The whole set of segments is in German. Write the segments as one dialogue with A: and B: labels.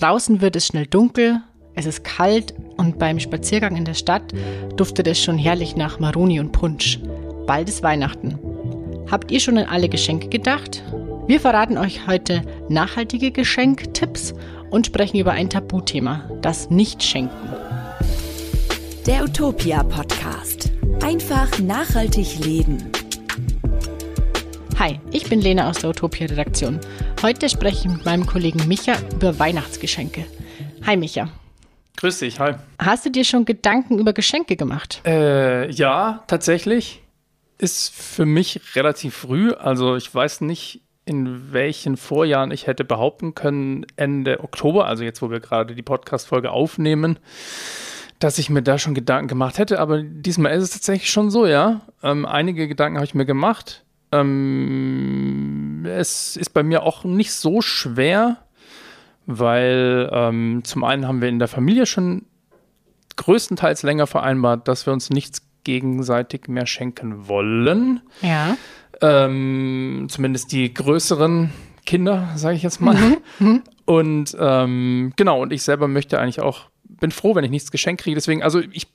A: Draußen wird es schnell dunkel, es ist kalt und beim Spaziergang in der Stadt duftet es schon herrlich nach Maroni und Punsch. Bald ist Weihnachten. Habt ihr schon an alle Geschenke gedacht? Wir verraten euch heute nachhaltige Geschenktipps und sprechen über ein Tabuthema, das Nicht-Schenken.
B: Der Utopia Podcast. Einfach nachhaltig leben.
A: Hi, ich bin Lena aus der Utopia Redaktion. Heute spreche ich mit meinem Kollegen Micha über Weihnachtsgeschenke. Hi Micha.
C: Grüß dich, hi.
A: Hast du dir schon Gedanken über Geschenke gemacht?
C: Äh, ja, tatsächlich. Ist für mich relativ früh. Also ich weiß nicht, in welchen Vorjahren ich hätte behaupten können, Ende Oktober, also jetzt, wo wir gerade die Podcast-Folge aufnehmen, dass ich mir da schon Gedanken gemacht hätte. Aber diesmal ist es tatsächlich schon so, ja. Ähm, einige Gedanken habe ich mir gemacht. Ähm, es ist bei mir auch nicht so schwer, weil ähm, zum einen haben wir in der Familie schon größtenteils länger vereinbart, dass wir uns nichts gegenseitig mehr schenken wollen.
A: Ja.
C: Ähm, zumindest die größeren Kinder, sage ich jetzt mal. Mhm. mhm. Und ähm, genau, und ich selber möchte eigentlich auch, bin froh, wenn ich nichts geschenkt kriege. Deswegen, also ich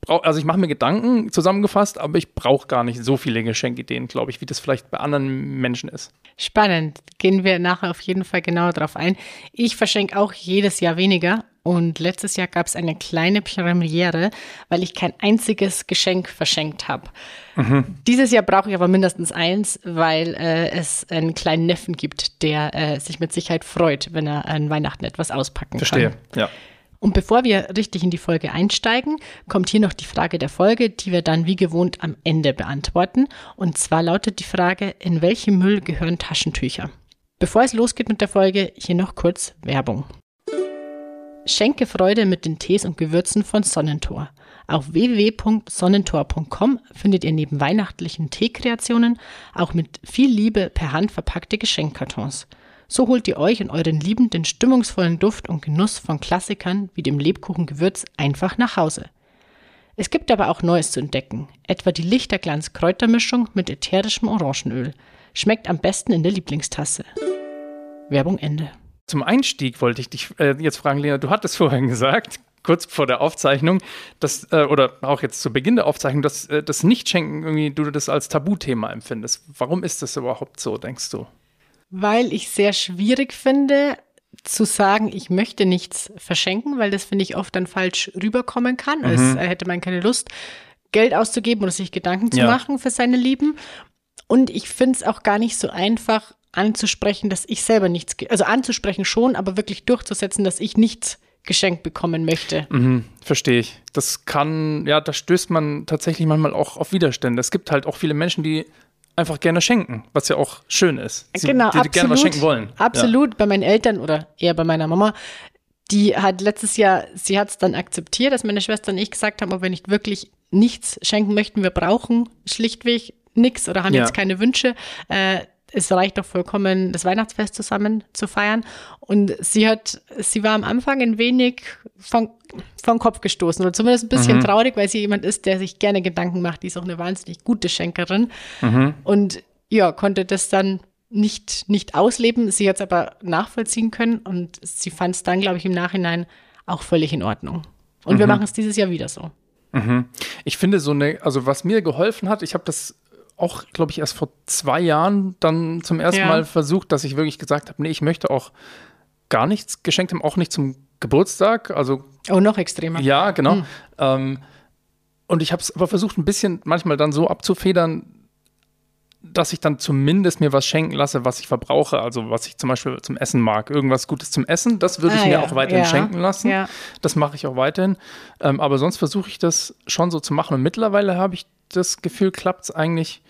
C: brauche, also ich mache mir Gedanken zusammengefasst, aber ich brauche gar nicht so viele Geschenkideen, glaube ich, wie das vielleicht bei anderen Menschen ist.
A: Spannend. Gehen wir nachher auf jeden Fall genauer drauf ein. Ich verschenke auch jedes Jahr weniger. Und letztes Jahr gab es eine kleine Premiere, weil ich kein einziges Geschenk verschenkt habe. Mhm. Dieses Jahr brauche ich aber mindestens eins, weil äh, es einen kleinen Neffen gibt, der äh, sich mit Sicherheit freut, wenn er an Weihnachten etwas auspacken
C: Verstehe.
A: kann.
C: Verstehe, ja.
A: Und bevor wir richtig in die Folge einsteigen, kommt hier noch die Frage der Folge, die wir dann wie gewohnt am Ende beantworten. Und zwar lautet die Frage, in welchen Müll gehören Taschentücher? Bevor es losgeht mit der Folge, hier noch kurz Werbung. Schenke Freude mit den Tees und Gewürzen von Sonnentor. Auf www.sonnentor.com findet ihr neben weihnachtlichen Teekreationen auch mit viel Liebe per Hand verpackte Geschenkkartons. So holt ihr euch und euren Lieben den stimmungsvollen Duft und Genuss von Klassikern wie dem Lebkuchengewürz einfach nach Hause. Es gibt aber auch Neues zu entdecken, etwa die Lichterglanz-Kräutermischung mit ätherischem Orangenöl. Schmeckt am besten in der Lieblingstasse. Werbung Ende.
C: Zum Einstieg wollte ich dich äh, jetzt fragen, Lena, du hattest vorhin gesagt, kurz vor der Aufzeichnung, dass, äh, oder auch jetzt zu Beginn der Aufzeichnung, dass äh, das Nichtschenken irgendwie du das als Tabuthema empfindest. Warum ist das überhaupt so, denkst du?
A: Weil ich sehr schwierig finde, zu sagen, ich möchte nichts verschenken, weil das finde ich oft dann falsch rüberkommen kann. Mhm. Als hätte man keine Lust, Geld auszugeben oder sich Gedanken zu ja. machen für seine Lieben. Und ich finde es auch gar nicht so einfach anzusprechen, dass ich selber nichts, also anzusprechen schon, aber wirklich durchzusetzen, dass ich nichts geschenkt bekommen möchte.
C: Mhm, verstehe ich. Das kann, ja, da stößt man tatsächlich manchmal auch auf Widerstände. Es gibt halt auch viele Menschen, die einfach gerne schenken, was ja auch schön ist.
A: Sie, genau, die gerne was schenken wollen. Absolut, ja. bei meinen Eltern oder eher bei meiner Mama. Die hat letztes Jahr, sie hat es dann akzeptiert, dass meine Schwester und ich gesagt haben, ob wir nicht wirklich nichts schenken möchten, wir brauchen schlichtweg nichts oder haben ja. jetzt keine Wünsche. Äh, es reicht doch vollkommen, das Weihnachtsfest zusammen zu feiern. Und sie hat, sie war am Anfang ein wenig von, vom Kopf gestoßen oder zumindest ein bisschen mhm. traurig, weil sie jemand ist, der sich gerne Gedanken macht. Die ist auch eine wahnsinnig gute Schenkerin. Mhm. Und ja, konnte das dann nicht, nicht ausleben. Sie hat es aber nachvollziehen können und sie fand es dann, glaube ich, im Nachhinein auch völlig in Ordnung. Und mhm. wir machen es dieses Jahr wieder so.
C: Mhm. Ich finde so eine, also was mir geholfen hat, ich habe das auch, glaube ich, erst vor zwei Jahren dann zum ersten ja. Mal versucht, dass ich wirklich gesagt habe, nee, ich möchte auch gar nichts geschenkt haben, auch nicht zum Geburtstag. Also
A: oh, noch extremer.
C: Ja, genau. Mhm. Ähm, und ich habe es aber versucht, ein bisschen manchmal dann so abzufedern, dass ich dann zumindest mir was schenken lasse, was ich verbrauche. Also was ich zum Beispiel zum Essen mag. Irgendwas Gutes zum Essen, das würde ich ah, mir ja. auch weiterhin ja. schenken lassen. Ja. Das mache ich auch weiterhin. Ähm, aber sonst versuche ich das schon so zu machen. Und mittlerweile habe ich das Gefühl, klappt es eigentlich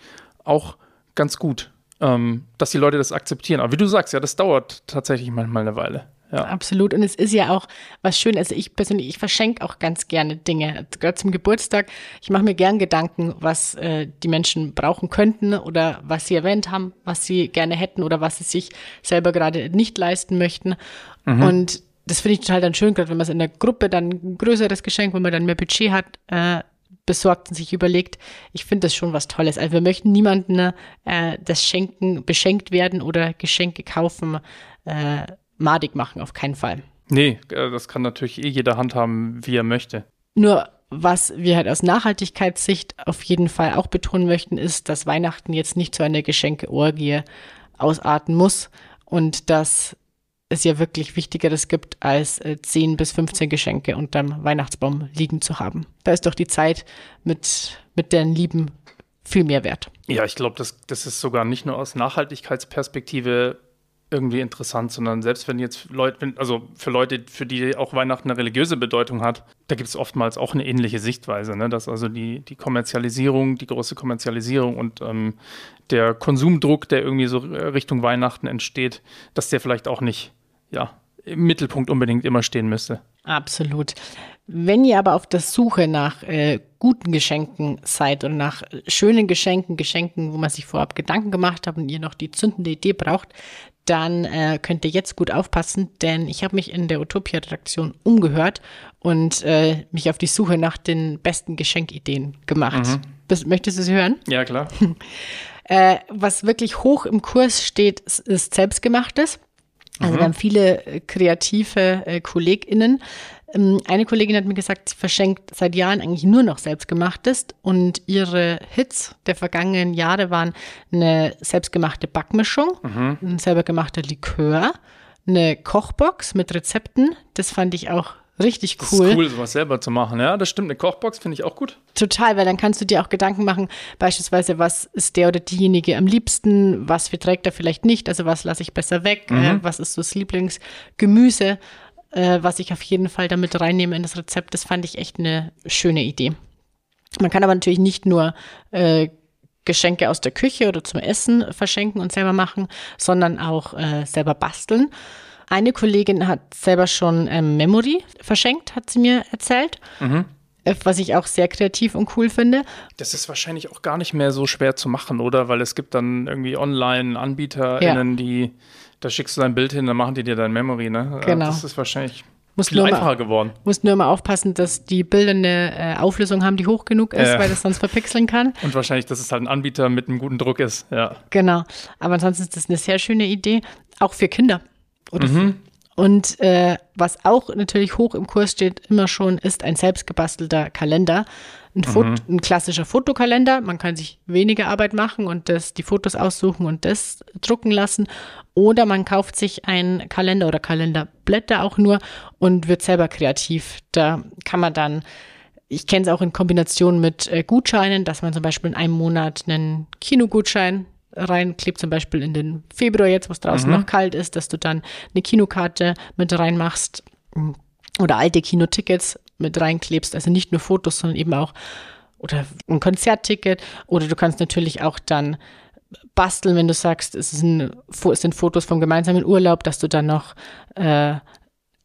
C: auch ganz gut, ähm, dass die Leute das akzeptieren. Aber wie du sagst, ja, das dauert tatsächlich manchmal eine Weile. Ja.
A: Absolut. Und es ist ja auch was schön. Also ich persönlich, ich verschenke auch ganz gerne Dinge. Gerade zum Geburtstag. Ich mache mir gern Gedanken, was äh, die Menschen brauchen könnten oder was sie erwähnt haben, was sie gerne hätten oder was sie sich selber gerade nicht leisten möchten. Mhm. Und das finde ich total dann schön, gerade wenn man es in der Gruppe dann ein größeres Geschenk, wenn man dann mehr Budget hat, äh, besorgt und sich überlegt, ich finde das schon was Tolles. Also wir möchten niemanden äh, das Schenken beschenkt werden oder Geschenke kaufen äh, madig machen, auf keinen Fall.
C: Nee, äh, das kann natürlich eh jeder handhaben, wie er möchte.
A: Nur was wir halt aus Nachhaltigkeitssicht auf jeden Fall auch betonen möchten, ist, dass Weihnachten jetzt nicht zu einer Geschenkeorgie ausarten muss und dass es ja wirklich Wichtigeres gibt, als äh, 10 bis 15 Geschenke unterm Weihnachtsbaum liegen zu haben. Da ist doch die Zeit mit, mit den Lieben viel mehr wert.
C: Ja, ich glaube, das, das ist sogar nicht nur aus Nachhaltigkeitsperspektive irgendwie interessant, sondern selbst wenn jetzt Leute, also für Leute, für die auch Weihnachten eine religiöse Bedeutung hat, da gibt es oftmals auch eine ähnliche Sichtweise, ne? dass also die, die Kommerzialisierung, die große Kommerzialisierung und ähm, der Konsumdruck, der irgendwie so Richtung Weihnachten entsteht, dass der vielleicht auch nicht, ja, im Mittelpunkt unbedingt immer stehen müsste.
A: Absolut. Wenn ihr aber auf der Suche nach äh, guten Geschenken seid und nach schönen Geschenken, Geschenken, wo man sich vorab Gedanken gemacht hat und ihr noch die zündende Idee braucht, dann äh, könnt ihr jetzt gut aufpassen, denn ich habe mich in der Utopia-Redaktion umgehört und äh, mich auf die Suche nach den besten Geschenkideen gemacht. Mhm. Das, möchtest du es hören?
C: Ja, klar.
A: äh, was wirklich hoch im Kurs steht, ist Selbstgemachtes. Also mhm. wir haben viele äh, kreative äh, KollegInnen. Ähm, eine Kollegin hat mir gesagt, sie verschenkt seit Jahren eigentlich nur noch selbstgemachtes und ihre Hits der vergangenen Jahre waren eine selbstgemachte Backmischung, mhm. ein selber gemachter Likör, eine Kochbox mit Rezepten. Das fand ich auch Richtig cool.
C: Das ist cool, sowas selber zu machen. Ja, das stimmt. Eine Kochbox finde ich auch gut.
A: Total, weil dann kannst du dir auch Gedanken machen, beispielsweise, was ist der oder diejenige am liebsten, was verträgt er vielleicht nicht, also was lasse ich besser weg, mhm. äh, was ist so das Lieblingsgemüse, äh, was ich auf jeden Fall damit reinnehme in das Rezept. Das fand ich echt eine schöne Idee. Man kann aber natürlich nicht nur äh, Geschenke aus der Küche oder zum Essen verschenken und selber machen, sondern auch äh, selber basteln. Eine Kollegin hat selber schon ähm, Memory verschenkt, hat sie mir erzählt. Mhm. Äh, was ich auch sehr kreativ und cool finde.
C: Das ist wahrscheinlich auch gar nicht mehr so schwer zu machen, oder? Weil es gibt dann irgendwie Online-AnbieterInnen, ja. die, da schickst du dein Bild hin, dann machen die dir dein Memory, ne?
A: Genau.
C: Das ist wahrscheinlich
A: muss viel einfacher mal, geworden. Muss nur immer aufpassen, dass die Bilder eine äh, Auflösung haben, die hoch genug ist, äh. weil das sonst verpixeln kann.
C: Und wahrscheinlich, dass es halt ein Anbieter mit einem guten Druck ist, ja.
A: Genau. Aber ansonsten ist das eine sehr schöne Idee, auch für Kinder. Oder mhm. Und äh, was auch natürlich hoch im Kurs steht, immer schon, ist ein selbstgebastelter Kalender. Ein, mhm. ein, klassischer Fotokalender. Man kann sich weniger Arbeit machen und das, die Fotos aussuchen und das drucken lassen. Oder man kauft sich einen Kalender oder Kalenderblätter auch nur und wird selber kreativ. Da kann man dann, ich kenne es auch in Kombination mit äh, Gutscheinen, dass man zum Beispiel in einem Monat einen Kinogutschein reinklebt, zum Beispiel in den Februar jetzt, wo es draußen mhm. noch kalt ist, dass du dann eine Kinokarte mit reinmachst mm, oder alte Kinotickets mit reinklebst, also nicht nur Fotos, sondern eben auch oder ein Konzertticket oder du kannst natürlich auch dann basteln, wenn du sagst, es, ein, es sind Fotos vom gemeinsamen Urlaub, dass du dann noch äh,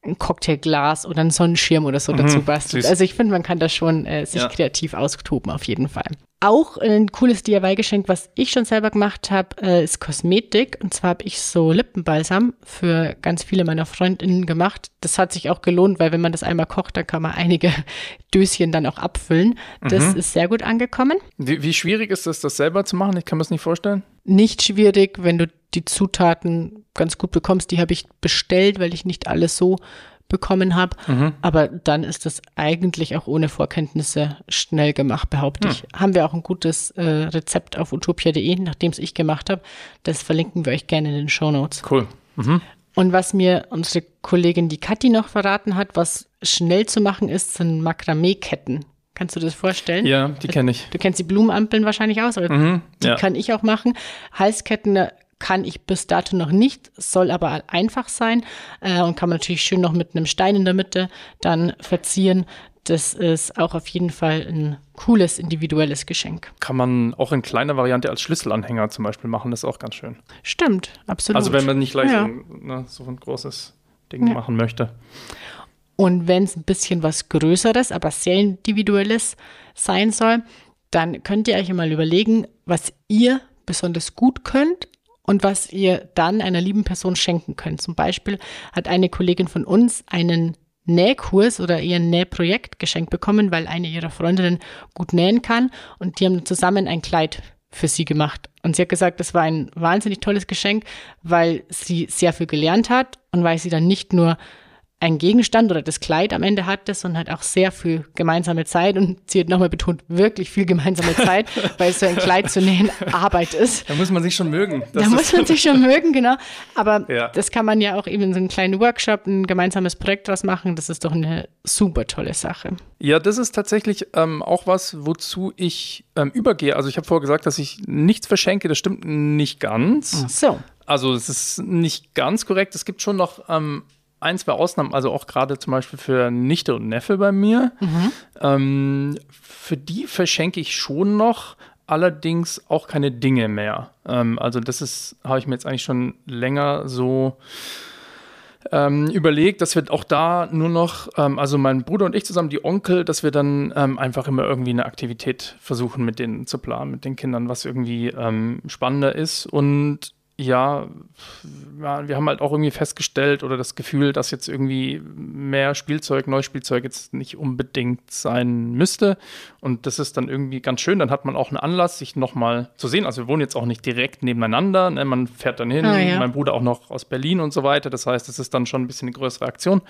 A: ein Cocktailglas oder einen Sonnenschirm oder so mhm, dazu bastelst. Also ich finde, man kann da schon äh, sich ja. kreativ austoben auf jeden Fall. Auch ein cooles DIY-Geschenk, was ich schon selber gemacht habe, äh, ist Kosmetik. Und zwar habe ich so Lippenbalsam für ganz viele meiner Freundinnen gemacht. Das hat sich auch gelohnt, weil wenn man das einmal kocht, dann kann man einige Döschen dann auch abfüllen. Das mhm. ist sehr gut angekommen.
C: Wie, wie schwierig ist das, das selber zu machen? Ich kann mir das nicht vorstellen.
A: Nicht schwierig, wenn du die Zutaten ganz gut bekommst. Die habe ich bestellt, weil ich nicht alles so bekommen habe. Mhm. Aber dann ist das eigentlich auch ohne Vorkenntnisse schnell gemacht, behaupte mhm. ich. Haben wir auch ein gutes äh, Rezept auf utopia.de, nachdem es ich gemacht habe. Das verlinken wir euch gerne in den Show Notes.
C: Cool. Mhm.
A: Und was mir unsere Kollegin die Kathi noch verraten hat, was schnell zu machen ist, sind Makramee-Ketten. Kannst du das vorstellen?
C: Ja, die kenne ich.
A: Du kennst die Blumenampeln wahrscheinlich aus, aber mhm, die ja. kann ich auch machen. Halsketten kann ich bis dato noch nicht, soll aber einfach sein äh, und kann man natürlich schön noch mit einem Stein in der Mitte dann verzieren. Das ist auch auf jeden Fall ein cooles individuelles Geschenk.
C: Kann man auch in kleiner Variante als Schlüsselanhänger zum Beispiel machen, das ist auch ganz schön.
A: Stimmt, absolut.
C: Also wenn man nicht gleich ja. so, ne, so, ein großes Ding ja. machen möchte.
A: Und wenn es ein bisschen was Größeres, aber sehr individuelles sein soll, dann könnt ihr euch mal überlegen, was ihr besonders gut könnt und was ihr dann einer lieben Person schenken könnt. Zum Beispiel hat eine Kollegin von uns einen Nähkurs oder ein Nähprojekt geschenkt bekommen, weil eine ihrer Freundinnen gut nähen kann und die haben zusammen ein Kleid für sie gemacht. Und sie hat gesagt, das war ein wahnsinnig tolles Geschenk, weil sie sehr viel gelernt hat und weil sie dann nicht nur ein Gegenstand oder das Kleid am Ende hat das und halt auch sehr viel gemeinsame Zeit und sie hat nochmal betont, wirklich viel gemeinsame Zeit, weil so ein Kleid zu nähen Arbeit ist.
C: Da muss man sich schon mögen.
A: Da muss man sich schon mögen, genau. Aber ja. das kann man ja auch eben in so einem kleinen Workshop, ein gemeinsames Projekt draus machen. Das ist doch eine super tolle Sache.
C: Ja, das ist tatsächlich ähm, auch was, wozu ich ähm, übergehe. Also ich habe vorher gesagt, dass ich nichts verschenke. Das stimmt nicht ganz.
A: Ach so.
C: Also es ist nicht ganz korrekt. Es gibt schon noch ähm, ein, zwei Ausnahmen, also auch gerade zum Beispiel für Nichte und Neffe bei mir. Mhm. Ähm, für die verschenke ich schon noch, allerdings auch keine Dinge mehr. Ähm, also das ist, habe ich mir jetzt eigentlich schon länger so ähm, überlegt, dass wir auch da nur noch, ähm, also mein Bruder und ich zusammen, die Onkel, dass wir dann ähm, einfach immer irgendwie eine Aktivität versuchen mit denen zu planen, mit den Kindern, was irgendwie ähm, spannender ist. Und ja, ja, wir haben halt auch irgendwie festgestellt oder das Gefühl, dass jetzt irgendwie mehr Spielzeug, Neuspielzeug jetzt nicht unbedingt sein müsste. Und das ist dann irgendwie ganz schön. Dann hat man auch einen Anlass, sich nochmal zu sehen. Also wir wohnen jetzt auch nicht direkt nebeneinander. Ne? Man fährt dann hin, ah, ja. mein Bruder auch noch aus Berlin und so weiter. Das heißt, es ist dann schon ein bisschen eine größere Aktion.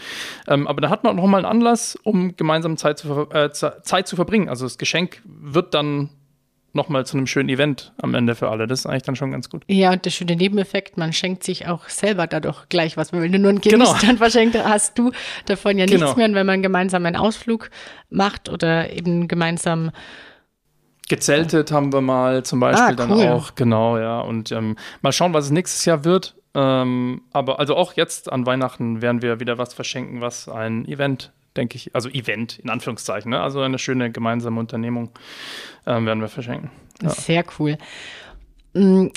C: Ähm, aber da hat man auch nochmal einen Anlass, um gemeinsam Zeit zu, äh, Zeit zu verbringen. Also das Geschenk wird dann nochmal zu einem schönen Event am Ende für alle. Das ist eigentlich dann schon ganz gut.
A: Ja, und der schöne Nebeneffekt, man schenkt sich auch selber dadurch gleich was. Wenn du nur einen Gegenstand genau. verschenkt, hast du davon ja nichts genau. mehr. Und wenn man gemeinsam einen Ausflug macht oder eben gemeinsam
C: Gezeltet ja. haben wir mal zum Beispiel ah, cool. dann auch, genau, ja. Und ähm, mal schauen, was es nächstes Jahr wird. Ähm, aber also auch jetzt an Weihnachten werden wir wieder was verschenken, was ein Event denke ich, also Event in Anführungszeichen, ne? also eine schöne gemeinsame Unternehmung ähm, werden wir verschenken.
A: Ja. Sehr cool. Mm,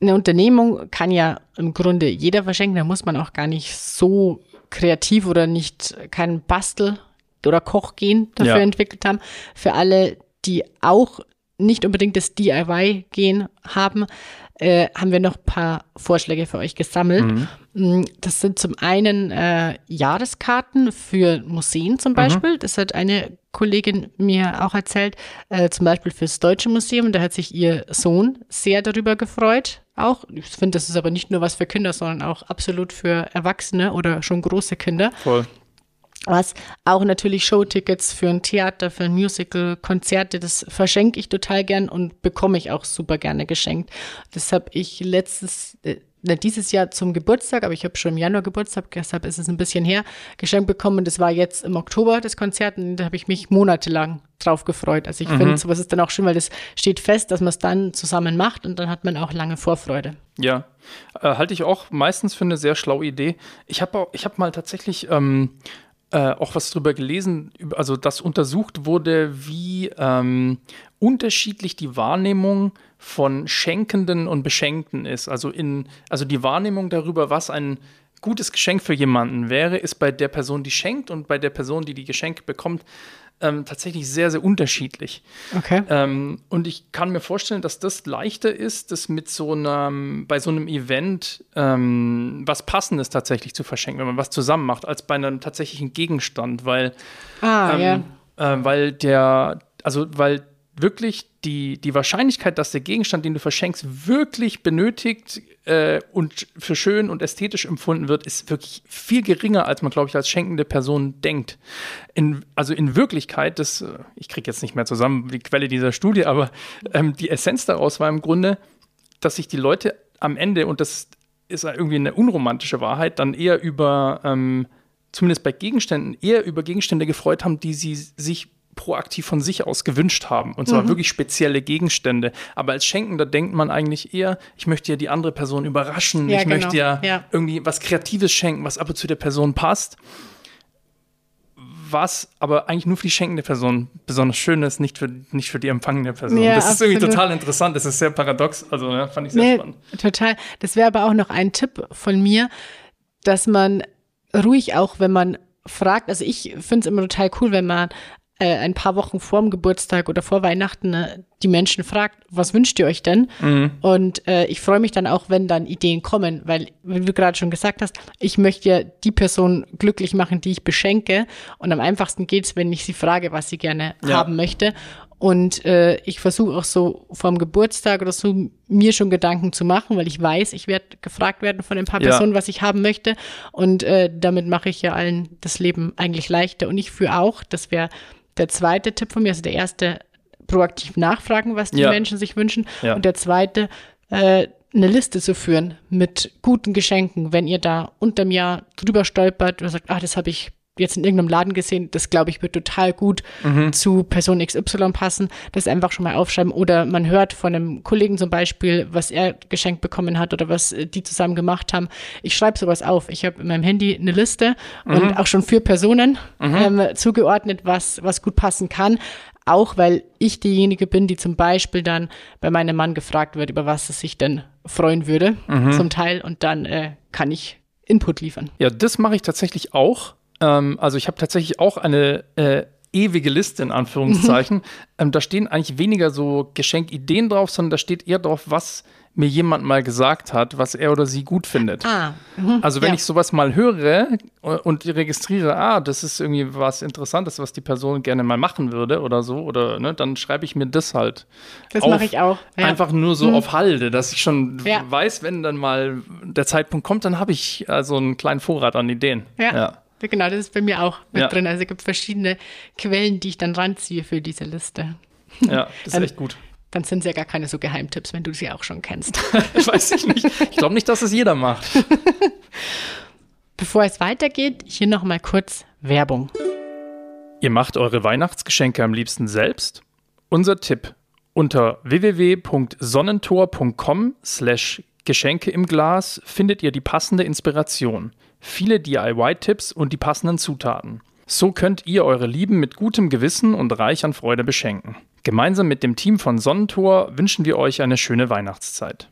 A: eine Unternehmung kann ja im Grunde jeder verschenken, da muss man auch gar nicht so kreativ oder nicht keinen Bastel- oder Koch gehen dafür ja. entwickelt haben. Für alle, die auch nicht unbedingt das DIY-Gehen haben, äh, haben wir noch ein paar Vorschläge für euch gesammelt. Mhm. Mm, das sind zum einen äh, Jahreskarten für Museen zum mhm. Beispiel. Mhm. Das hat eine Kollegin mir auch erzählt, äh, zum Beispiel fürs Deutsche Museum. Da hat sich ihr Sohn sehr darüber gefreut. Auch, ich finde, das ist aber nicht nur was für Kinder, sondern auch absolut für Erwachsene oder schon große Kinder.
C: Voll
A: was auch natürlich Showtickets für ein Theater, für ein Musical, Konzerte, das verschenke ich total gern und bekomme ich auch super gerne geschenkt. Das habe ich letztes, äh, dieses Jahr zum Geburtstag, aber ich habe schon im Januar Geburtstag, deshalb ist es ein bisschen her, geschenkt bekommen. Das war jetzt im Oktober das Konzert und da habe ich mich monatelang drauf gefreut. Also ich mhm. finde, sowas ist dann auch schön, weil das steht fest, dass man es dann zusammen macht und dann hat man auch lange Vorfreude.
C: Ja, äh, halte ich auch meistens für eine sehr schlaue Idee. Ich habe ich habe mal tatsächlich ähm, äh, auch was drüber gelesen, also dass untersucht wurde, wie ähm, unterschiedlich die Wahrnehmung von Schenkenden und Beschenkten ist. Also in, also die Wahrnehmung darüber, was ein gutes Geschenk für jemanden wäre, ist bei der Person, die schenkt und bei der Person, die die Geschenke bekommt, ähm, tatsächlich sehr, sehr unterschiedlich.
A: Okay.
C: Ähm, und ich kann mir vorstellen, dass das leichter ist, das mit so einem, bei so einem Event ähm, was Passendes tatsächlich zu verschenken, wenn man was zusammen macht, als bei einem tatsächlichen Gegenstand, weil,
A: ah, ja.
C: äh, weil der, also weil wirklich die, die Wahrscheinlichkeit, dass der Gegenstand, den du verschenkst, wirklich benötigt äh, und für schön und ästhetisch empfunden wird, ist wirklich viel geringer, als man, glaube ich, als schenkende Person denkt. In, also in Wirklichkeit, das, äh, ich kriege jetzt nicht mehr zusammen die Quelle dieser Studie, aber ähm, die Essenz daraus war im Grunde, dass sich die Leute am Ende, und das ist irgendwie eine unromantische Wahrheit, dann eher über, ähm, zumindest bei Gegenständen, eher über Gegenstände gefreut haben, die sie sich proaktiv von sich aus gewünscht haben. Und zwar mhm. wirklich spezielle Gegenstände. Aber als Schenkender denkt man eigentlich eher, ich möchte ja die andere Person überraschen. Ja, ich genau. möchte ja, ja, irgendwie was Kreatives schenken, was ab und zu der Person passt. Was aber eigentlich nur für die schenkende Person besonders schön ist, nicht für, nicht für die empfangende Person. Ja, das ist absolut. irgendwie total interessant. Das ist sehr paradox. Also ja, fand ich sehr nee, spannend.
A: Total. Das wäre aber auch noch ein Tipp von mir, dass man ruhig auch, wenn man fragt, also ich finde es immer total cool, wenn man äh, ein paar Wochen vor dem Geburtstag oder vor Weihnachten äh, die Menschen fragt, was wünscht ihr euch denn? Mhm. Und äh, ich freue mich dann auch, wenn dann Ideen kommen, weil, wie du gerade schon gesagt hast, ich möchte ja die Person glücklich machen, die ich beschenke. Und am einfachsten geht's, wenn ich sie frage, was sie gerne ja. haben möchte. Und äh, ich versuche auch so vorm Geburtstag oder so mir schon Gedanken zu machen, weil ich weiß, ich werde gefragt werden von ein paar
C: Ja.
A: Personen, was ich haben möchte. Und äh, damit mache ich ja allen das Leben eigentlich leichter. Und ich führe auch, das wäre der zweite Tipp von mir, also der erste, proaktiv nachfragen, was die
C: Ja.
A: Menschen sich wünschen.
C: Ja.
A: Und der zweite, äh, eine Liste zu führen mit guten Geschenken, wenn ihr da unterm Jahr drüber stolpert oder sagt, ah, das habe ich jetzt in irgendeinem Laden gesehen, das glaube ich wird total gut zu Person XY passen, das einfach schon mal aufschreiben oder man hört von einem Kollegen zum Beispiel, was er geschenkt bekommen hat oder was äh, die zusammen gemacht haben. Ich schreibe sowas auf. Ich habe in meinem Handy eine Liste und auch schon für Personen ähm, zugeordnet, was, was gut passen kann. Auch weil ich diejenige bin, die zum Beispiel dann bei meinem Mann gefragt wird, über was es sich denn freuen würde, zum Teil. Und dann äh, kann ich Input liefern.
C: Ja, das mache ich tatsächlich auch. Ähm, also ich habe tatsächlich auch eine äh, ewige Liste in Anführungszeichen. ähm, da stehen eigentlich weniger so Geschenkideen drauf, sondern da steht eher drauf, was mir jemand mal gesagt hat, was er oder sie gut findet.
A: Ah,
C: Also wenn
A: ja.
C: ich sowas mal höre und registriere, ah, das ist irgendwie was Interessantes, was die Person gerne mal machen würde oder so, oder ne, dann schreibe ich mir das halt.
A: Das mache ich auch. Ja.
C: Einfach nur so auf Halde, dass ich schon
A: Ja.
C: weiß, wenn dann mal der Zeitpunkt kommt, dann habe ich also einen kleinen Vorrat an Ideen.
A: Ja. Genau, das ist bei mir auch mit
C: Ja.
A: drin. Also es gibt verschiedene Quellen, die ich dann ranziehe für diese Liste.
C: Ja, das ist
A: Dann-
C: echt gut.
A: Dann sind es ja gar keine so Geheimtipps, wenn du sie auch schon kennst.
C: Weiß ich nicht. Ich glaube nicht, dass es jeder macht.
A: Bevor es weitergeht, hier nochmal kurz Werbung.
C: Ihr macht eure Weihnachtsgeschenke am liebsten selbst? Unser Tipp. Unter www.sonnentor.com slash Geschenke im Glas findet ihr die passende Inspiration, viele DIY-Tipps und die passenden Zutaten. So könnt ihr eure Lieben mit gutem Gewissen und reich an Freude beschenken. Gemeinsam mit dem Team von Sonnentor wünschen wir euch eine schöne Weihnachtszeit.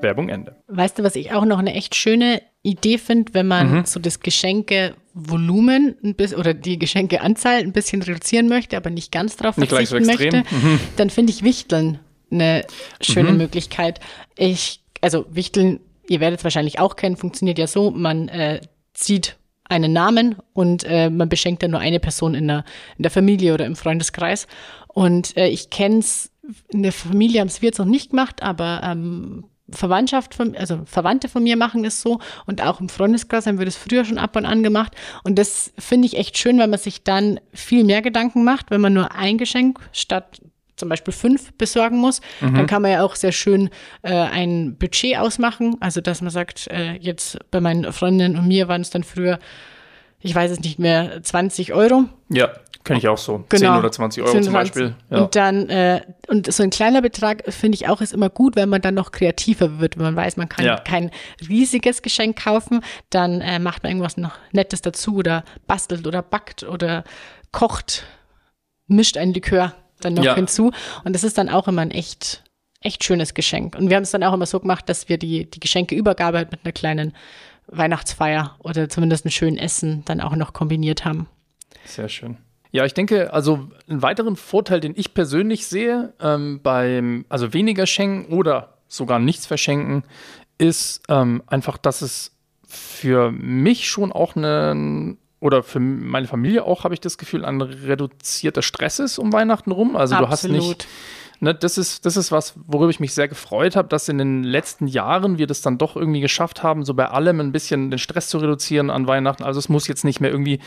C: Werbung Ende.
A: Weißt du, was ich auch noch eine echt schöne Idee finde, wenn man
C: Mhm.
A: so das Geschenkevolumen ein bisschen oder die Geschenkeanzahl ein bisschen reduzieren möchte, aber nicht ganz drauf
C: Nicht gleich so
A: verzichten
C: extrem. Mhm.
A: möchte, dann finde ich Wichteln eine schöne Möglichkeit. Ich, also Wichteln, ihr werdet es wahrscheinlich auch kennen, funktioniert ja so, man äh, zieht einen Namen und äh, man beschenkt dann nur eine Person in der, in der Familie oder im Freundeskreis. Und äh, ich kenne es, in der Familie haben es wir jetzt noch nicht gemacht, aber ähm, Verwandtschaft von, also Verwandte von mir machen es so und auch im Freundeskreis haben wir das früher schon ab und an gemacht. Und das finde ich echt schön, weil man sich dann viel mehr Gedanken macht, wenn man nur ein Geschenk statt zum Beispiel fünf besorgen muss, dann kann man ja auch sehr schön äh, ein Budget ausmachen. Also dass man sagt, äh, jetzt bei meinen Freundinnen und mir waren es dann früher, ich weiß es nicht mehr, 20 Euro.
C: Ja, kenne ich auch so.
A: Genau.
C: 10 oder 20 Euro
A: 10,
C: zum
A: 20.
C: Beispiel. Ja.
A: Und dann, äh, und so ein kleiner Betrag finde ich auch ist immer gut, wenn man dann noch kreativer wird, wenn man weiß, man kann
C: Ja.
A: kein riesiges Geschenk kaufen, dann äh, macht man irgendwas noch Nettes dazu oder bastelt oder backt oder kocht, mischt ein Likör dann noch
C: Ja.
A: hinzu. Und das ist dann auch immer ein echt, echt schönes Geschenk. Und wir haben es dann auch immer so gemacht, dass wir die, die Geschenkeübergabe halt mit einer kleinen Weihnachtsfeier oder zumindest einem schönen Essen dann auch noch kombiniert haben.
C: Sehr schön. Ja, ich denke, also einen weiteren Vorteil, den ich persönlich sehe, ähm, beim, also weniger schenken oder sogar nichts verschenken, ist ähm, einfach, dass es für mich schon auch eine, oder für meine Familie auch, habe ich das Gefühl, ein reduzierter Stress ist um Weihnachten rum. Also du hast nicht, ne, das ist, das ist was, worüber ich mich sehr gefreut habe, dass in den letzten Jahren wir das dann doch irgendwie geschafft haben, so bei allem ein bisschen den Stress zu reduzieren an Weihnachten. Also es muss jetzt nicht mehr irgendwie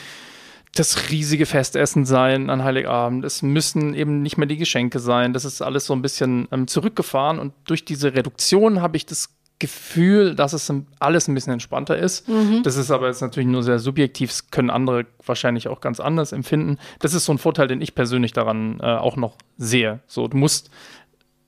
C: das riesige Festessen sein an Heiligabend. Es müssen eben nicht mehr die Geschenke sein. Das ist alles so ein bisschen ähm, zurückgefahren und durch diese Reduktion habe ich das Gefühl, dass es alles ein bisschen entspannter ist. Das ist aber jetzt natürlich nur sehr subjektiv. Das können andere wahrscheinlich auch ganz anders empfinden. Das ist so ein Vorteil, den ich persönlich daran äh, auch noch sehe. So, du musst,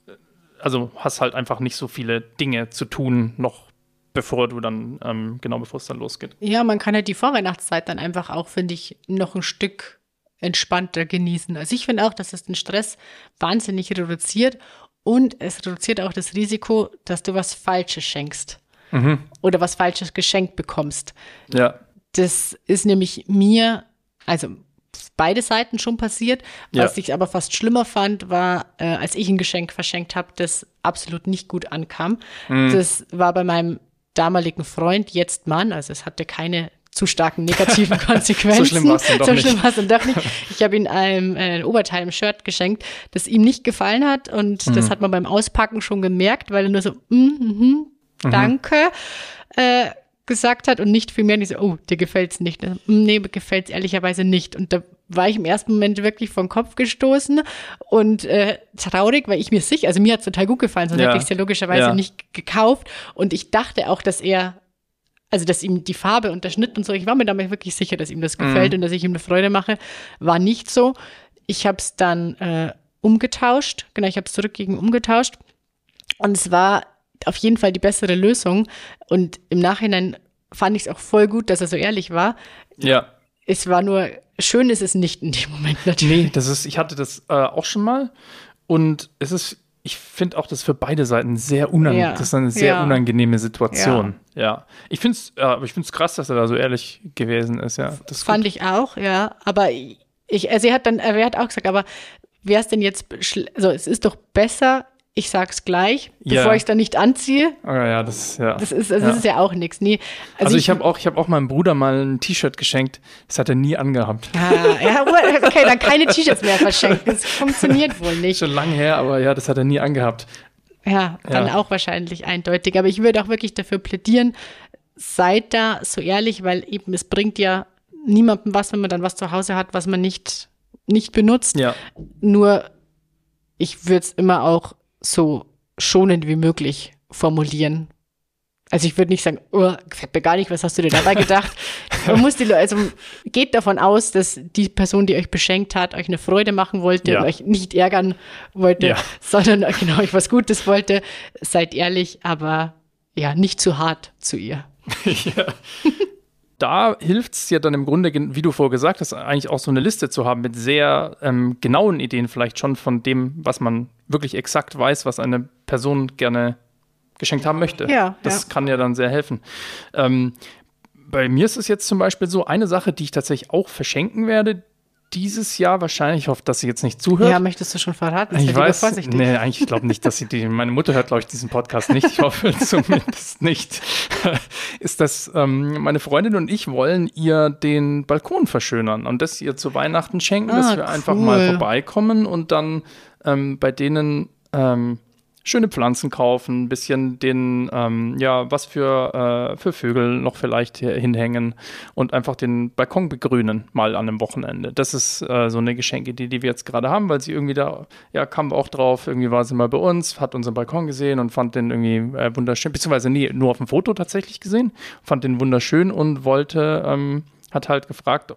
C: äh, also hast halt einfach nicht so viele Dinge zu tun, noch bevor du dann, ähm, genau bevor es dann losgeht.
A: Ja, man kann halt die Vorweihnachtszeit dann einfach auch, finde ich, noch ein Stück entspannter genießen. Also ich finde auch, dass es den Stress wahnsinnig reduziert und es reduziert auch das Risiko, dass du was Falsches schenkst oder was Falsches geschenkt bekommst.
C: Ja,
A: Das ist nämlich mir, also beide Seiten schon passiert.
C: Ja.
A: Was ich aber fast schlimmer fand, war, äh, als ich ein Geschenk verschenkt habe, das absolut nicht gut ankam.
C: Mhm.
A: Das war bei meinem damaligen Freund, jetzt Mann, also es hatte keine zu starken negativen Konsequenzen.
C: so schlimm war es dann doch
A: so
C: nicht.
A: schlimm war's dann doch nicht. Ich habe ihm ein, ein Oberteil im Shirt geschenkt, das ihm nicht gefallen hat und
C: Mhm.
A: das hat man beim Auspacken schon gemerkt, weil er nur so, mm, mhm, danke, äh, gesagt hat und nicht viel mehr. Und ich so, oh, dir gefällt's nicht. Mm, Nee, mir gefällt's ehrlicherweise nicht. Und da war ich im ersten Moment wirklich vom Kopf gestoßen und äh, traurig, weil ich mir sicher, also mir hat's total gut gefallen, sonst
C: Ja.
A: hätte ich es ja logischerweise
C: Ja.
A: nicht gekauft. Und ich dachte auch, dass er also dass ihm die Farbe und der Schnitt und so, ich war mir damit wirklich sicher, dass ihm das gefällt und dass ich ihm eine Freude mache, war nicht so. Ich habe es dann äh, umgetauscht, genau, ich habe es zurückgegen umgetauscht und es war auf jeden Fall die bessere Lösung und im Nachhinein fand ich es auch voll gut, dass er so ehrlich war.
C: Ja.
A: Es war nur, schön ist es nicht in dem Moment natürlich.
C: Nee, das ist, ich hatte das äh, auch schon mal und es ist, ich finde auch, das für beide Seiten sehr unangenehm.
A: Ja.
C: Das ist eine sehr
A: Ja.
C: unangenehme Situation. Ja. Ich finde es, ja, aber ich finde es krass, dass er da so ehrlich gewesen ist, ja. Das ist
A: Fand
C: gut.
A: ich auch, ja. Aber ich, also er hat dann, er hat auch gesagt, aber wäre es denn jetzt, also es ist doch besser, ich sag's gleich, bevor ich es dann nicht anziehe.
C: Ah, ja, das ist, ja.
A: Das ist, also
C: ja.
A: das ist ja auch nichts. Nee,
C: Also, ich habe auch, ich habe auch meinem Bruder mal ein T-Shirt geschenkt. Das hat er nie angehabt.
A: Ah, ja, okay, dann keine T-Shirts mehr verschenken. Das funktioniert wohl nicht.
C: Schon lange her, aber ja, das hat er nie angehabt.
A: Ja, dann
C: Ja.
A: auch wahrscheinlich eindeutig. Aber ich würde auch wirklich dafür plädieren, seid da so ehrlich, weil eben es bringt ja niemandem was, wenn man dann was zu Hause hat, was man nicht, nicht benutzt.
C: Ja.
A: Nur ich würde es immer auch so schonend wie möglich formulieren. Also ich würde nicht sagen, oh, gefällt mir gar nicht, was hast du dir dabei gedacht? Man muss die Leute, also geht davon aus, dass die Person, die euch beschenkt hat, euch eine Freude machen wollte
C: Ja.
A: und euch nicht ärgern wollte,
C: Ja.
A: sondern genau euch was Gutes wollte. Seid ehrlich, aber ja, nicht zu hart zu ihr.
C: da hilft es ja dann im Grunde, wie du vorher gesagt hast, eigentlich auch so eine Liste zu haben mit sehr ähm, genauen Ideen vielleicht schon von dem, was man wirklich exakt weiß, was eine Person gerne geschenkt haben möchte.
A: Ja,
C: das
A: ja.
C: kann ja dann sehr helfen. Ähm, bei mir ist es jetzt zum Beispiel so eine Sache, die ich tatsächlich auch verschenken werde dieses Jahr wahrscheinlich. Ich hoffe, dass sie jetzt nicht zuhört.
A: Ja, möchtest du schon verraten?
C: Ich weiß,
A: vorsichtig.
C: nee, eigentlich glaube nicht, dass sie die, meine Mutter hört, glaube ich, diesen Podcast nicht. Ich hoffe zumindest nicht. Ist das, ähm, meine Freundin und ich wollen ihr den Balkon verschönern und das ihr zu Weihnachten schenken, dass
A: Ah,
C: wir einfach
A: cool.
C: mal vorbeikommen und dann ähm, bei denen ähm, schöne Pflanzen kaufen, ein bisschen den, ähm, ja, was für, äh, für Vögel noch vielleicht hinhängen und einfach den Balkon begrünen, mal an einem Wochenende. Das ist äh, so eine Geschenkeidee, die wir jetzt gerade haben, weil sie irgendwie da, ja, kam auch drauf, irgendwie war sie mal bei uns, hat unseren Balkon gesehen und fand den irgendwie äh, wunderschön, beziehungsweise nee, nur auf dem Foto tatsächlich gesehen, fand den wunderschön und wollte, ähm, hat halt gefragt,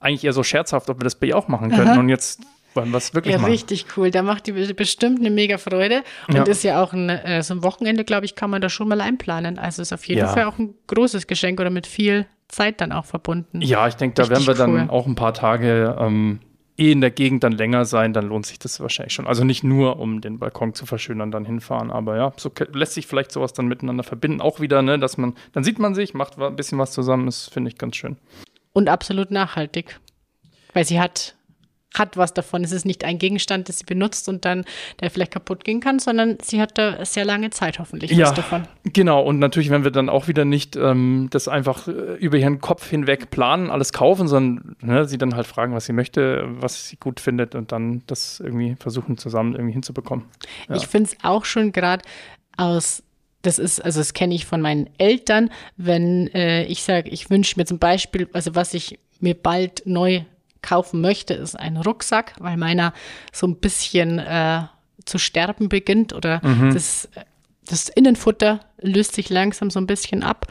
C: eigentlich eher so scherzhaft, ob wir das bei ihr auch machen könnten
A: Aha.
C: und jetzt wollen wir es wirklich
A: Ja,
C: machen.
A: richtig cool. Da macht die be- bestimmt eine mega Freude. Und
C: Ja.
A: ist ja auch ein, äh, so ein Wochenende, glaube ich, kann man da schon mal einplanen. Also ist auf jeden
C: Ja.
A: Fall auch ein großes Geschenk oder mit viel Zeit dann auch verbunden.
C: Ja, ich denke, da werden wir dann
A: cool.
C: auch ein paar Tage ähm, eh in der Gegend dann länger sein, dann lohnt sich das wahrscheinlich schon. Also nicht nur, um den Balkon zu verschönern, dann hinfahren, aber ja, so lässt sich vielleicht sowas dann miteinander verbinden. Auch wieder, ne, dass man, dann sieht man sich, macht ein bisschen was zusammen, das finde ich ganz schön.
A: Und absolut nachhaltig. Weil sie hat, hat was davon. Es ist nicht ein Gegenstand, das sie benutzt und dann der vielleicht kaputt gehen kann, sondern sie hat da sehr lange Zeit hoffentlich was davon.
C: genau. Und natürlich, wenn wir dann auch wieder nicht ähm, das einfach äh, über ihren Kopf hinweg planen, alles kaufen, sondern ne, sie dann halt fragen, was sie möchte, was sie gut findet und dann das irgendwie versuchen zusammen irgendwie hinzubekommen. Ja.
A: Ich finde es auch schon gerade aus, das ist, also das kenne ich von meinen Eltern, wenn äh, ich sage, ich wünsche mir zum Beispiel, also was ich mir bald neu kaufen möchte, ist ein Rucksack, weil meiner so ein bisschen äh, zu sterben beginnt oder das, das Innenfutter löst sich langsam so ein bisschen ab.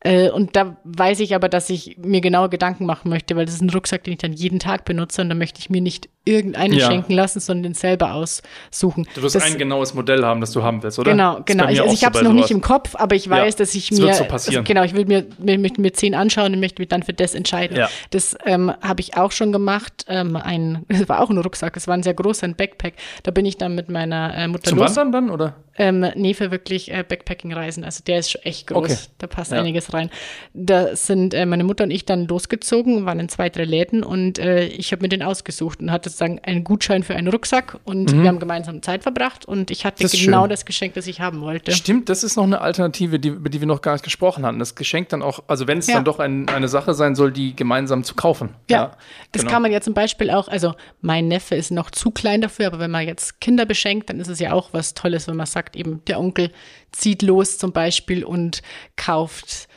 A: Äh, und da weiß ich aber, dass ich mir genaue Gedanken machen möchte, weil das ist ein Rucksack, den ich dann jeden Tag benutze und da möchte ich mir nicht irgendeinen
C: Ja.
A: schenken lassen, sondern den selber aussuchen.
C: Du wirst
A: Das-
C: ein genaues Modell haben, das du haben willst, oder?
A: Genau, genau. Ich, also ich habe es noch nicht
C: sowas.
A: im Kopf, aber ich weiß, dass ich mir
C: wird so passieren.
A: genau, ich will mir, mir, möchte mir zehn anschauen und möchte mich dann für das entscheiden.
C: Ja.
A: Das ähm, habe ich auch schon gemacht. Ähm, ein, es war auch ein Rucksack, es war ein sehr großer ein Backpack. Da bin ich dann mit meiner äh, Mutter
C: Zum
A: los.
C: Wandern dann, oder?
A: Ähm, nee, für wirklich äh, Backpacking-Reisen. Also der ist schon echt groß.
C: Okay.
A: Da passt
C: Ja.
A: einiges rein. Da sind äh, meine Mutter und ich dann losgezogen, waren in zwei, drei Läden und äh, ich habe mir den ausgesucht und hatte sozusagen einen Gutschein für einen Rucksack und
C: Mhm.
A: wir haben gemeinsam Zeit verbracht und ich hatte
C: Das
A: genau
C: schön.
A: das Geschenk, das ich haben wollte.
C: Stimmt, das ist noch eine Alternative, die, über die wir noch gar nicht gesprochen hatten. Das Geschenk dann auch, also wenn es
A: Ja.
C: dann doch ein, eine Sache sein soll, die gemeinsam zu kaufen.
A: Ja, das
C: genau.
A: kann man ja zum Beispiel auch, also mein Neffe ist noch zu klein dafür, aber wenn man jetzt Kinder beschenkt, dann ist es ja auch was Tolles, wenn man sagt, eben der Onkel zieht los zum Beispiel und kauft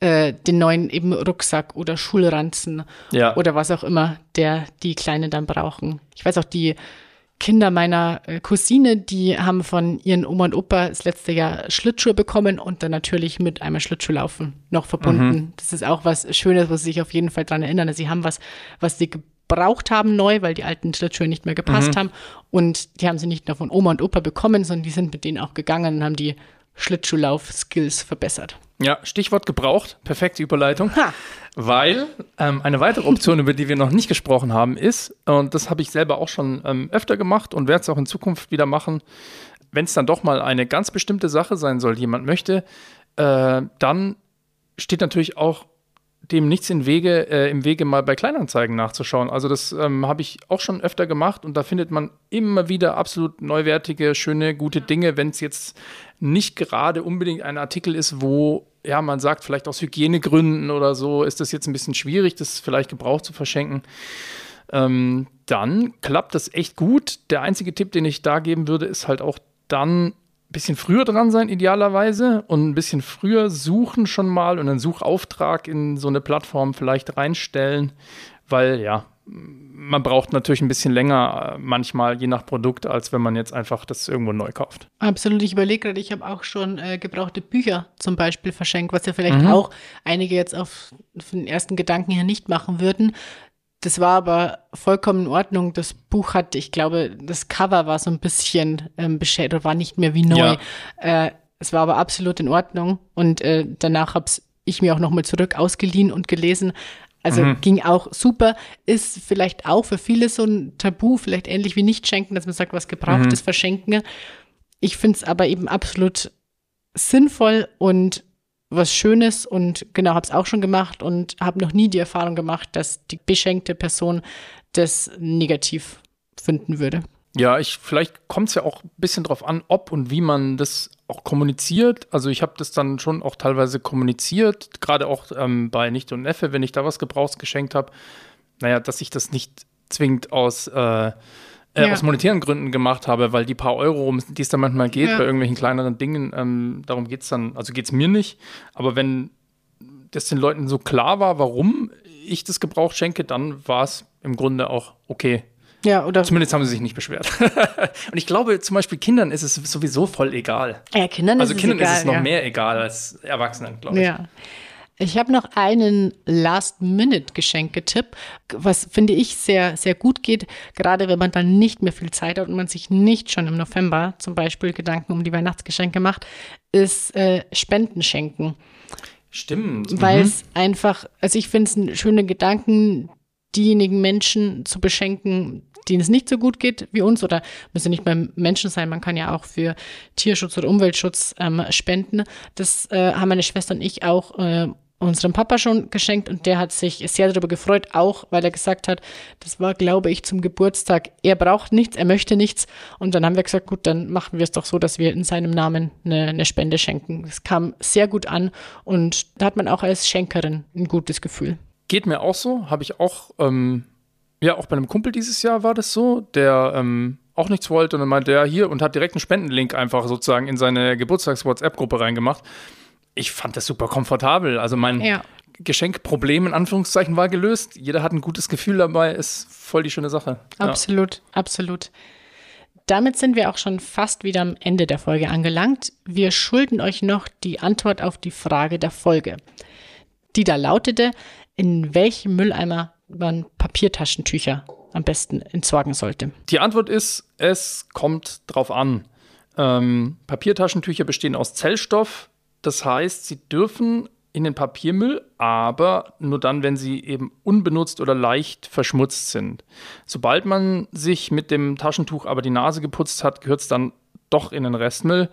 A: äh, den neuen eben Rucksack oder Schulranzen
C: Ja.
A: oder was auch immer, der die Kleinen dann brauchen. Ich weiß auch, die Kinder meiner äh, Cousine, die haben von ihren Oma und Opa das letzte Jahr Schlittschuhe bekommen und dann natürlich mit einmal Schlittschuhlaufen noch verbunden. Das ist auch was Schönes, wo sie sich auf jeden Fall dran erinnern. Sie haben was, was sie gebraucht haben neu, weil die alten Schlittschuhe nicht mehr gepasst haben. Und die haben sie nicht nur von Oma und Opa bekommen, sondern die sind mit denen auch gegangen und haben die Schlittschuhlauf-Skills verbessert.
C: Ja, Stichwort gebraucht, perfekte Überleitung.
A: Ha.
C: Weil ähm, eine weitere Option, über die wir noch nicht gesprochen haben, ist, und das habe ich selber auch schon ähm, öfter gemacht und werde es auch in Zukunft wieder machen, wenn es dann doch mal eine ganz bestimmte Sache sein soll, die jemand möchte, äh, dann steht natürlich auch dem nichts im Wege, äh, im Wege mal bei Kleinanzeigen nachzuschauen. Also das ähm, habe ich auch schon öfter gemacht und da findet man immer wieder absolut neuwertige, schöne, gute Dinge, wenn es jetzt nicht gerade unbedingt ein Artikel ist, wo ja man sagt, vielleicht aus Hygienegründen oder so ist das jetzt ein bisschen schwierig, das vielleicht gebraucht zu verschenken. Ähm, dann klappt das echt gut. Der einzige Tipp, den ich da geben würde, ist halt auch dann ein bisschen früher dran sein, idealerweise, und ein bisschen früher suchen schon mal und einen Suchauftrag in so eine Plattform vielleicht reinstellen, weil ja, man braucht natürlich ein bisschen länger äh, manchmal, je nach Produkt, als wenn man jetzt einfach das irgendwo neu kauft.
A: Absolut, ich überlege gerade, ich habe auch schon äh, gebrauchte Bücher zum Beispiel verschenkt, was ja vielleicht auch einige jetzt auf den ersten Gedanken her nicht machen würden. Das war aber vollkommen in Ordnung. Das Buch hat, ich glaube, das Cover war so ein bisschen ähm, beschädigt oder war nicht mehr wie neu. Äh, es war aber absolut in Ordnung und äh, danach habe ich mir auch nochmal zurück ausgeliehen und gelesen. Also ging auch super. Ist vielleicht auch für viele so ein Tabu, vielleicht ähnlich wie nicht schenken, dass man sagt, was gebrauchtes verschenken. Ich finde es aber eben absolut sinnvoll und was Schönes und genau, habe es auch schon gemacht und habe noch nie die Erfahrung gemacht, dass die beschenkte Person das negativ finden würde.
C: Ja, ich, vielleicht kommt es ja auch ein bisschen drauf an, ob und wie man das auch kommuniziert. Also ich habe das dann schon auch teilweise kommuniziert, gerade auch ähm, bei Nicht und Neffe, wenn ich da was Gebrauchs geschenkt habe. Naja, dass ich das nicht zwingend aus, äh, äh,
A: Ja.
C: aus monetären Gründen gemacht habe, weil die paar Euro, um die es dann manchmal geht,
A: Ja.
C: bei irgendwelchen kleineren Dingen, ähm, darum geht es dann, also geht es mir nicht. Aber wenn das den Leuten so klar war, warum ich das Gebrauch schenke, dann war es im Grunde auch okay.
A: Ja, oder
C: Zumindest haben sie sich nicht beschwert. und ich glaube, zum Beispiel Kindern ist es sowieso voll egal.
A: ja, Kindern
C: Also
A: ist es
C: Kindern
A: egal,
C: ist es noch
A: ja.
C: mehr egal als Erwachsenen, glaube ich.
A: Ja. Ich habe noch einen Last-Minute-Geschenketipp, was finde ich sehr, sehr gut geht, gerade wenn man dann nicht mehr viel Zeit hat und man sich nicht schon im November zum Beispiel Gedanken um die Weihnachtsgeschenke macht, ist äh, Spenden schenken.
C: Stimmt.
A: Weil
C: Mhm.
A: es einfach, also ich finde es ein schöner Gedanken, diejenigen Menschen zu beschenken, denen es nicht so gut geht wie uns oder müssen nicht beim Menschen sein, man kann ja auch für Tierschutz oder Umweltschutz ähm, spenden. Das äh, haben meine Schwester und ich auch äh, unserem Papa schon geschenkt und der hat sich sehr darüber gefreut, auch weil er gesagt hat, das war, glaube ich, zum Geburtstag. Er braucht nichts, er möchte nichts. Und dann haben wir gesagt, gut, dann machen wir es doch so, dass wir in seinem Namen eine, eine Spende schenken. Es kam sehr gut an und da hat man auch als Schenkerin ein gutes Gefühl.
C: Geht mir auch so. Habe ich auch, ähm, ja, auch bei einem Kumpel dieses Jahr war das so, der ähm, auch nichts wollte und dann meinte er hier und hat direkt einen Spendenlink einfach sozusagen in seine Geburtstags-WhatsApp-Gruppe reingemacht. Ich fand das super komfortabel. Also mein
A: Ja.
C: Geschenkproblem in Anführungszeichen war gelöst. Jeder hat ein gutes Gefühl dabei, ist voll die schöne Sache. Ja.
A: Absolut, absolut. Damit sind wir auch schon fast wieder am Ende der Folge angelangt. Wir schulden euch noch die Antwort auf die Frage der Folge. Die da lautete, in welchem Mülleimer man Papiertaschentücher am besten entsorgen sollte.
C: Die Antwort ist, es kommt drauf an. Ähm, Papiertaschentücher bestehen aus Zellstoff. Das heißt, sie dürfen in den Papiermüll, aber nur dann, wenn sie eben unbenutzt oder leicht verschmutzt sind. Sobald man sich mit dem Taschentuch aber die Nase geputzt hat, gehört es dann doch in den Restmüll.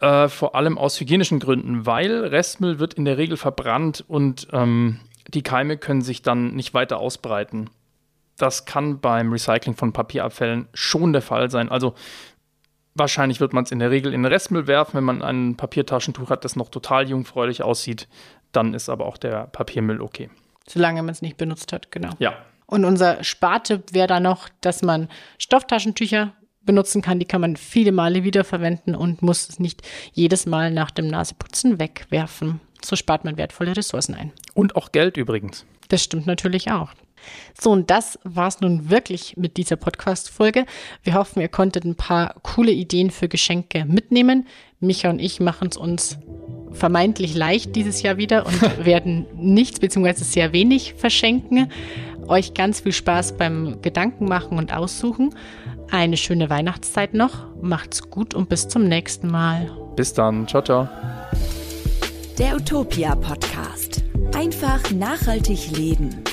C: Äh, vor allem aus hygienischen Gründen, weil Restmüll wird in der Regel verbrannt und ähm, die Keime können sich dann nicht weiter ausbreiten. das kann beim Recycling von Papierabfällen schon der Fall sein. Also wahrscheinlich wird man es in der Regel in den Restmüll werfen, wenn man ein Papiertaschentuch hat, das noch total jungfräulich aussieht. Dann ist aber auch der Papiermüll okay.
A: Solange man es nicht benutzt hat, genau.
C: Ja.
A: Und unser Spartipp wäre da noch, dass man Stofftaschentücher benutzen kann. Die kann man viele Male wiederverwenden und muss es nicht jedes Mal nach dem Naseputzen wegwerfen. So spart man wertvolle Ressourcen ein.
C: Und auch Geld übrigens.
A: Das stimmt natürlich auch. So, und das war es nun wirklich mit dieser Podcast-Folge. Wir hoffen, ihr konntet ein paar coole Ideen für Geschenke mitnehmen. Micha und ich machen es uns vermeintlich leicht dieses Jahr wieder und werden nichts bzw. sehr wenig verschenken. Euch ganz viel Spaß beim Gedankenmachen und Aussuchen. Eine schöne Weihnachtszeit noch. Macht's gut und bis zum nächsten Mal.
C: Bis dann. Ciao, ciao.
B: Der Utopia Podcast. Einfach nachhaltig leben.